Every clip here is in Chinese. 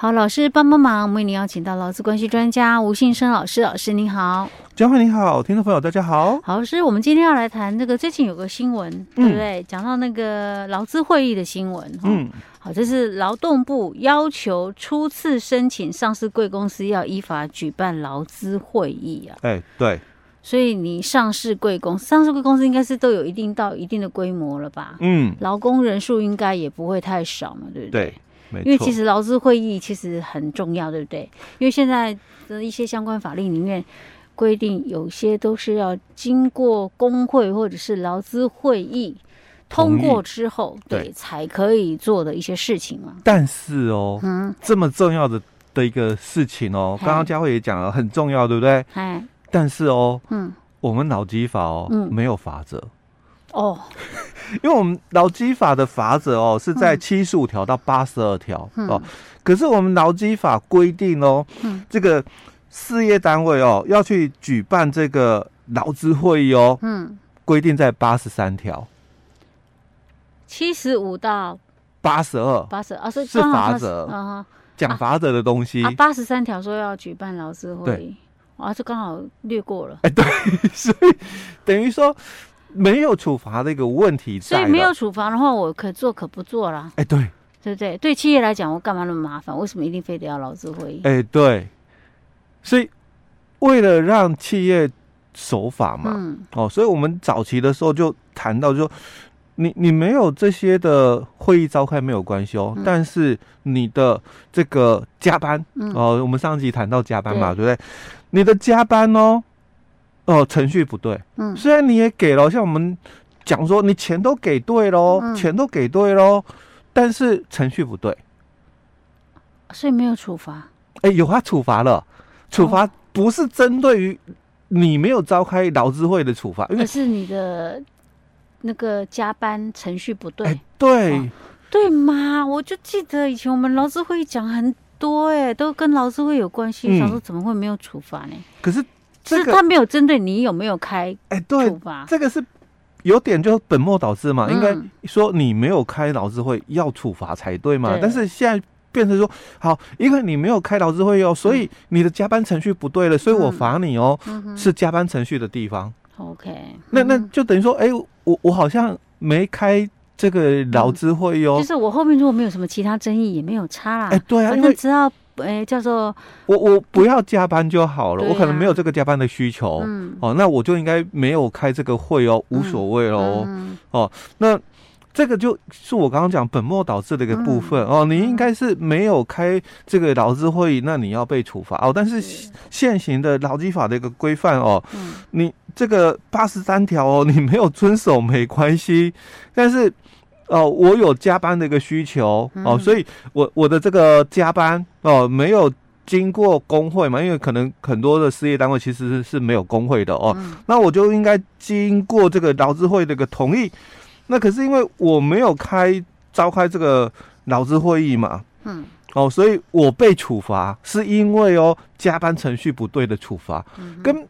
好，老师帮帮忙，我们为您邀请到劳资关系专家吴信生老师，老师您好，江惠你好，听众朋友大家好。好，老师，我们今天要来谈这个最近有个新闻，嗯、对不对？讲到那个劳资会议的新闻，嗯，好，这是劳动部要求初次申请上市贵公司要依法举办劳资会议啊，哎、欸，对，所以你上市贵公司，上市贵公司应该是都有一定到一定的规模了吧？嗯，劳工人数应该也不会太少嘛，对不对？对。因为其实劳资会议其实很重要，对不对？因为现在的一些相关法令里面规定，有些都是要经过工会或者是劳资会议通过之后，对，对才可以做的一些事情嘛。但是哦，嗯，这么重要的的一个事情哦，刚刚佳慧也讲了，很重要，对不对？哎，但是哦，嗯，我们劳基法哦，嗯，没有法则。哦，因为我们劳基法的法则哦是在七十五条到八十二条哦，可是我们劳基法规定哦，嗯，这个事业单位哦要去举办这个劳资会议哦，嗯，规定在八十三条，七十五到八十二，八十二是是法则啊，讲法则的东西啊，八十三条说要举办劳资会议，啊，就刚好略过了，哎，对，所以等于说。没有处罚的一个问题，所以没有处罚的话，我可做可不做啦。哎，对，对不对？对企业来讲，我干嘛那么麻烦？为什么一定非得要劳资会议？哎，对，所以为了让企业守法嘛，嗯，哦，所以我们早期的时候就谈到就，你你没有这些的会议召开没有关系哦，嗯、但是你的这个加班，嗯、哦，我们上集谈到加班嘛，对，对不对？你的加班哦。哦，程序不对。嗯，虽然你也给了，像我们讲说，你钱都给对喽，嗯、钱都给对喽，但是程序不对，所以没有处罚。哎、欸，有啊，处罚了。处罚不是针对于你没有召开劳资会的处罚，因为是你的那个加班程序不对。欸、对、哦，对吗？我就记得以前我们劳资会讲很多、欸，哎，都跟劳资会有关系。嗯、想说怎么会没有处罚呢？可是。是他没有针对你有没有开哎，对，这个是有点就本末倒置嘛。应该说你没有开劳资会要处罚才对嘛。但是现在变成说，好，因为你没有开劳资会哦，所以你的加班程序不对了，所以我罚你哦，是加班程序的地方。OK，那那就等于说，哎，我我好像没开这个劳资会哦。就是我后面如果没有什么其他争议，也没有差啦。哎，对啊，反正只要。哎，叫做我我不要加班就好了，啊、我可能没有这个加班的需求，嗯、哦，那我就应该没有开这个会哦，无所谓喽，嗯、哦，那这个就是我刚刚讲本末倒置的一个部分、嗯、哦，你应该是没有开这个劳资会议，那你要被处罚。哦，但是现行的劳基法的一个规范哦，嗯、你这个八十三条哦，你没有遵守没关系，但是。哦，我有加班的一个需求哦，所以我我的这个加班哦，没有经过工会嘛，因为可能很多的事业单位其实是是没有工会的哦，嗯、那我就应该经过这个劳资会的一个同意。那可是因为我没有开召开这个劳资会议嘛，嗯，哦，所以我被处罚是因为哦加班程序不对的处罚，嗯、跟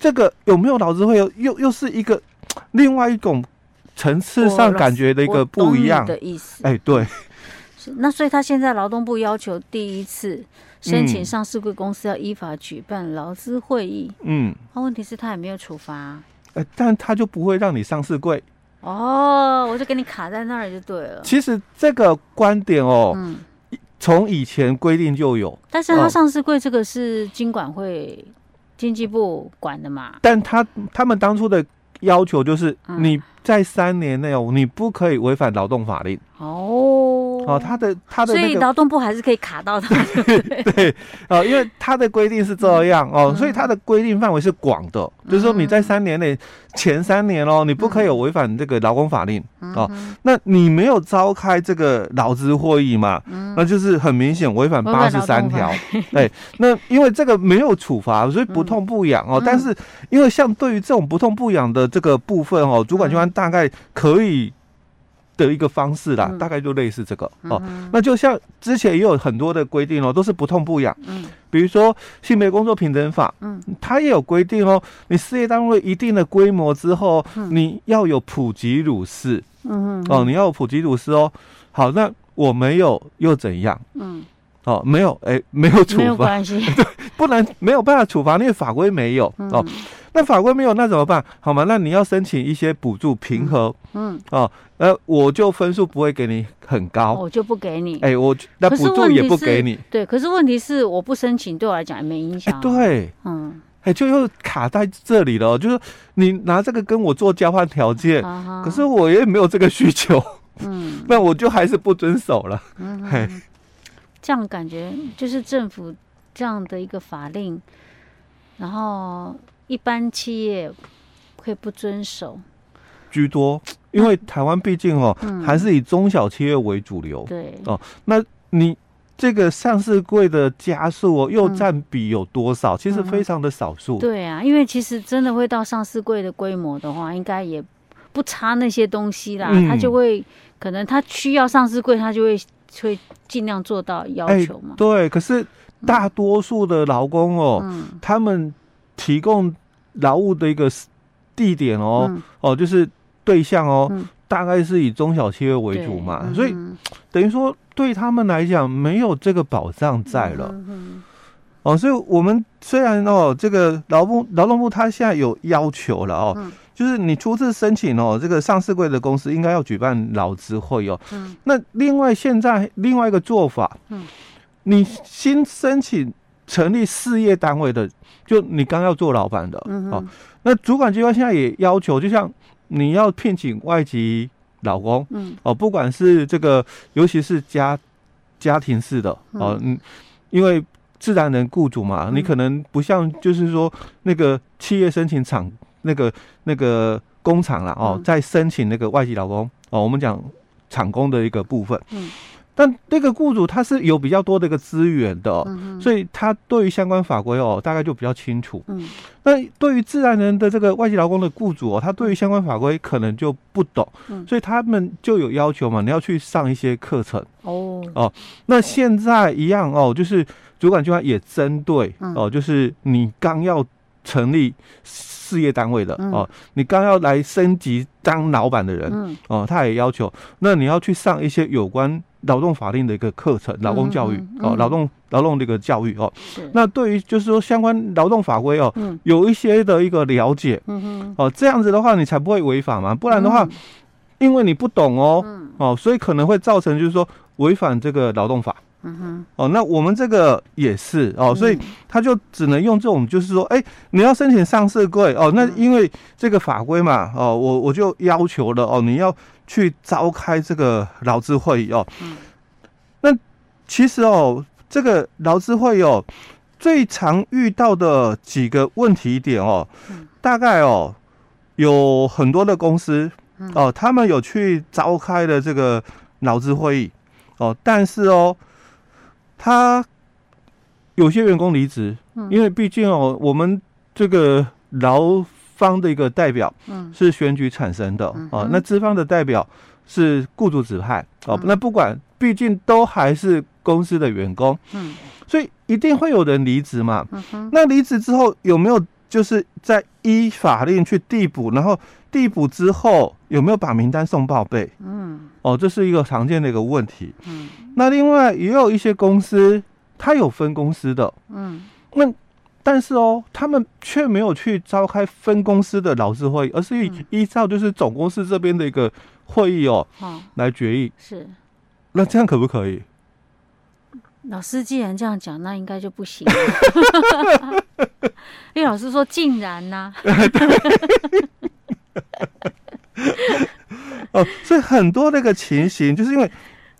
这个有没有劳资会又又又是一个 另外一种。层次上感觉的一个不一样。的意思，哎，对，是那所以他现在劳动部要求第一次申请上市柜公司要依法举办劳资会议，嗯，那问题是他也没有处罚，哎，但他就不会让你上市柜，哦，我就给你卡在那儿就对了。其实这个观点哦，嗯，从以前规定就有，但是他上市柜这个是经管会经济部管的嘛，但他他们当初的要求就是你。在三年内哦，你不可以违反劳动法令哦。哦，他的他的、那个，所以劳动部还是可以卡到他。对，哦，因为他的规定是这样哦，所以他的规定范围是广的，就是说你在三年内前三年哦，你不可以有违反这个劳工法令哦。那你没有召开这个劳资会议嘛？那就是很明显违反八十三条。对，那因为这个没有处罚，所以不痛不痒哦。但是因为像对于这种不痛不痒的这个部分哦，主管机关。大概可以的一个方式啦，嗯、大概就类似这个、嗯、哦。那就像之前也有很多的规定哦，都是不痛不痒。嗯，比如说性别工作平等法，嗯，它也有规定哦。你事业单位一定的规模之后，嗯、你要有普及乳师。嗯嗯。哦，你要有普及乳师哦。好，那我没有又怎样？嗯。哦，没有，哎，没有处罚，没有关系，对，不能没有办法处罚，因为法规没有、嗯、哦。那法规没有，那怎么办？好吗？那你要申请一些补助平和，嗯，哦，呃，我就分数不会给你很高，我就不给你，哎，我那补助也不给你，对。可是问题是，我不申请对我来讲也没影响、啊，对，嗯，哎，就又卡在这里了，就是你拿这个跟我做交换条件，啊、可是我也没有这个需求，嗯，那我就还是不遵守了，嗯，嘿。这样感觉就是政府这样的一个法令，然后一般企业会不遵守居多，因为台湾毕竟哦、嗯、还是以中小企业为主流。对哦，那你这个上市柜的家数哦，又占比有多少？嗯、其实非常的少数。对啊，因为其实真的会到上市柜的规模的话，应该也不差那些东西啦。他、嗯、就会可能他需要上市柜，他就会。会尽量做到要求嘛、欸？对，可是大多数的劳工哦，嗯、他们提供劳务的一个地点哦，嗯、哦，就是对象哦，嗯、大概是以中小企业为主嘛，嗯、所以等于说对他们来讲没有这个保障在了。哦，所以我们虽然哦，这个劳部劳动部他现在有要求了哦。嗯就是你初次申请哦，这个上市柜的公司应该要举办劳资会哦。嗯。那另外现在另外一个做法，嗯，你新申请成立事业单位的，就你刚要做老板的，嗯哦，那主管机关现在也要求，就像你要聘请外籍老公，嗯，哦，不管是这个，尤其是家家庭式的哦，嗯，因为自然人雇主嘛，你可能不像就是说那个企业申请厂。那个那个工厂了哦，在申请那个外籍劳工哦，我们讲厂工的一个部分。嗯，但那个雇主他是有比较多的一个资源的，所以他对于相关法规哦，大概就比较清楚。嗯，那对于自然人的这个外籍劳工的雇主哦，他对于相关法规可能就不懂，所以他们就有要求嘛，你要去上一些课程。哦。哦，那现在一样哦，就是主管机关也针对哦，就是你刚要成立。事业单位的哦，你刚要来升级当老板的人哦，他也要求，那你要去上一些有关劳动法令的一个课程，劳工教育哦，劳动劳动的一个教育哦。那对于就是说相关劳动法规哦，有一些的一个了解，哦，这样子的话你才不会违法嘛，不然的话，因为你不懂哦，哦，所以可能会造成就是说违反这个劳动法。嗯哼，哦，那我们这个也是哦，所以他就只能用这种，就是说，哎、欸，你要申请上市柜哦，那因为这个法规嘛，哦，我我就要求了哦，你要去召开这个劳资会议哦。嗯，那其实哦，这个劳资会议哦，最常遇到的几个问题点哦，大概哦，有很多的公司哦，他们有去召开了这个劳资会议哦，但是哦。他有些员工离职，因为毕竟哦，我们这个劳方的一个代表，是选举产生的哦，那资方的代表是雇主指派哦，那不管，毕竟都还是公司的员工，嗯。所以一定会有人离职嘛。那离职之后有没有就是在依法令去递补，然后递补之后有没有把名单送报备？嗯，哦，这是一个常见的一个问题。嗯。那另外也有一些公司，它有分公司的，嗯，那但是哦，他们却没有去召开分公司的劳资会议，而是依依照就是总公司这边的一个会议哦，哦来决议。是，那这样可不可以？老师既然这样讲，那应该就不行。因为老师说竟然呐、啊，哦，所以很多那个情形，就是因为。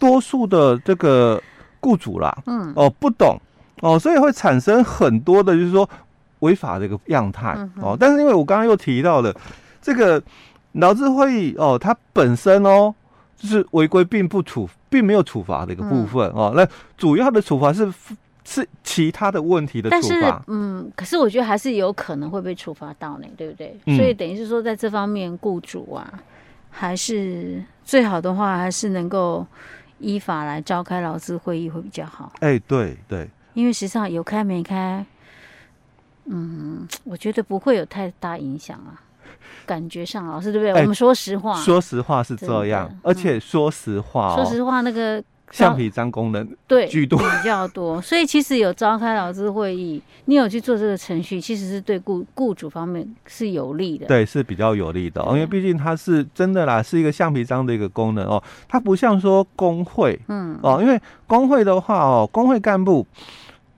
多数的这个雇主啦，嗯，哦，不懂哦，所以会产生很多的，就是说违法的一个样态、嗯、哦。但是因为我刚刚又提到了这个劳资会议哦，它本身哦，就是违规并不处，并没有处罚的一个部分、嗯、哦。那主要的处罚是是其他的问题的处罚。嗯，可是我觉得还是有可能会被处罚到呢，对不对？嗯、所以等于是说，在这方面，雇主啊，还是最好的话，还是能够。依法来召开劳资会议会比较好。哎、欸，对对，因为实际上有开没开，嗯，我觉得不会有太大影响啊。感觉上，老师对不对？欸、我们说实话，说实话是这样。嗯、而且说实话、哦，说实话，那个橡皮章功能对居多。比较多，所以其实有召开劳资会议，你有去做这个程序，其实是对雇雇主方面是有利的。对，是比较有利的，因为毕竟它是真的啦，是一个橡皮章的一个功能哦，它不像说工会，嗯。哦，因为工会的话哦，工会干部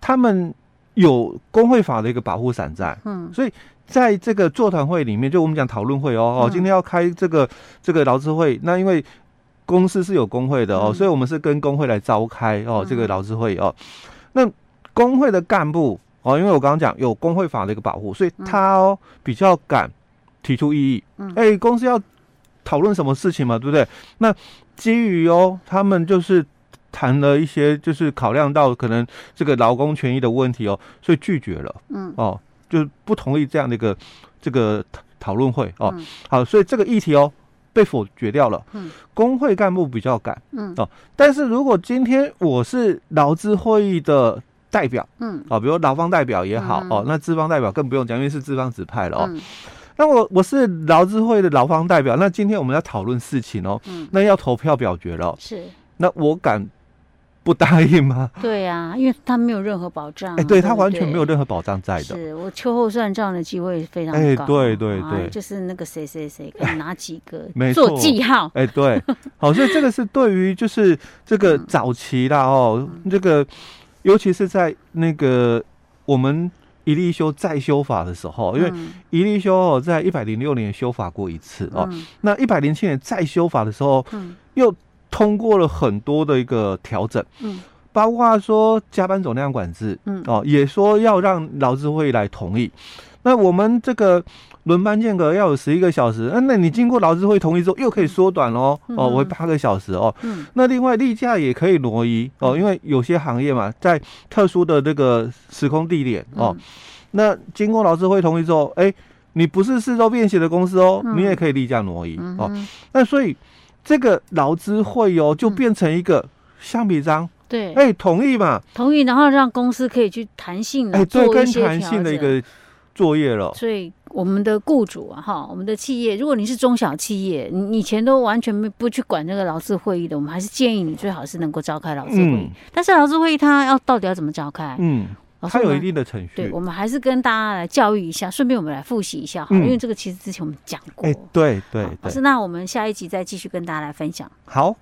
他们有工会法的一个保护伞在，嗯，所以在这个座谈会里面，就我们讲讨论会哦哦，今天要开这个这个劳资会，那因为。公司是有工会的哦，嗯、所以我们是跟工会来召开哦，这个劳资会哦。那工会的干部哦，因为我刚刚讲有工会法的一个保护，所以他哦比较敢提出异议。嗯，哎、欸，公司要讨论什么事情嘛，对不对？那基于哦，他们就是谈了一些，就是考量到可能这个劳工权益的问题哦，所以拒绝了。嗯，哦，就是不同意这样的一个这个讨论会哦。好，所以这个议题哦。被否决掉了。嗯，工会干部比较敢。嗯哦，但是如果今天我是劳资会议的代表，嗯哦，比如劳方代表也好，哦，那资方代表更不用讲，因为是资方指派了哦。那我我是劳资会的劳方代表，那今天我们要讨论事情哦，嗯，那要投票表决了。是，那我敢。不答应吗？对呀、啊，因为他没有任何保障。哎、欸，对他完全没有任何保障在的。是我秋后算账的机会非常高。哎、欸，对对对，就是那个谁谁谁可以拿几个 做记号。哎、欸，对，好，所以这个是对于就是这个早期啦哦，嗯、这个尤其是在那个我们一例修再修法的时候，因为一例修哦，在一百零六年修法过一次哦，嗯、那一百零七年再修法的时候，嗯，又。通过了很多的一个调整，嗯，包括说加班总量管制，嗯，哦，也说要让劳资会来同意。那我们这个轮班间隔要有十一个小时，那那你经过劳资会同意之后，又可以缩短喽，哦，为八个小时哦。嗯，那另外例假也可以挪移哦，因为有些行业嘛，在特殊的这个时空地点哦，那经过劳资会同意之后，哎，你不是四周便携的公司哦，你也可以例假挪移哦。那所以。这个劳资会哦，就变成一个橡皮章，对，哎，同意嘛？同意，然后让公司可以去弹性的做一些弹性的一个作业了。所以我们的雇主啊，哈，我们的企业，如果你是中小企业，你以前都完全没不去管这个劳资会议的，我们还是建议你最好是能够召开劳资会议。但是劳资会议它要到底要怎么召开？嗯。它有一定的程序，对，我们还是跟大家来教育一下，顺便我们来复习一下哈，因为这个其实之前我们讲过。哎，对对。老师，那我们下一集再继续跟大家来分享。好。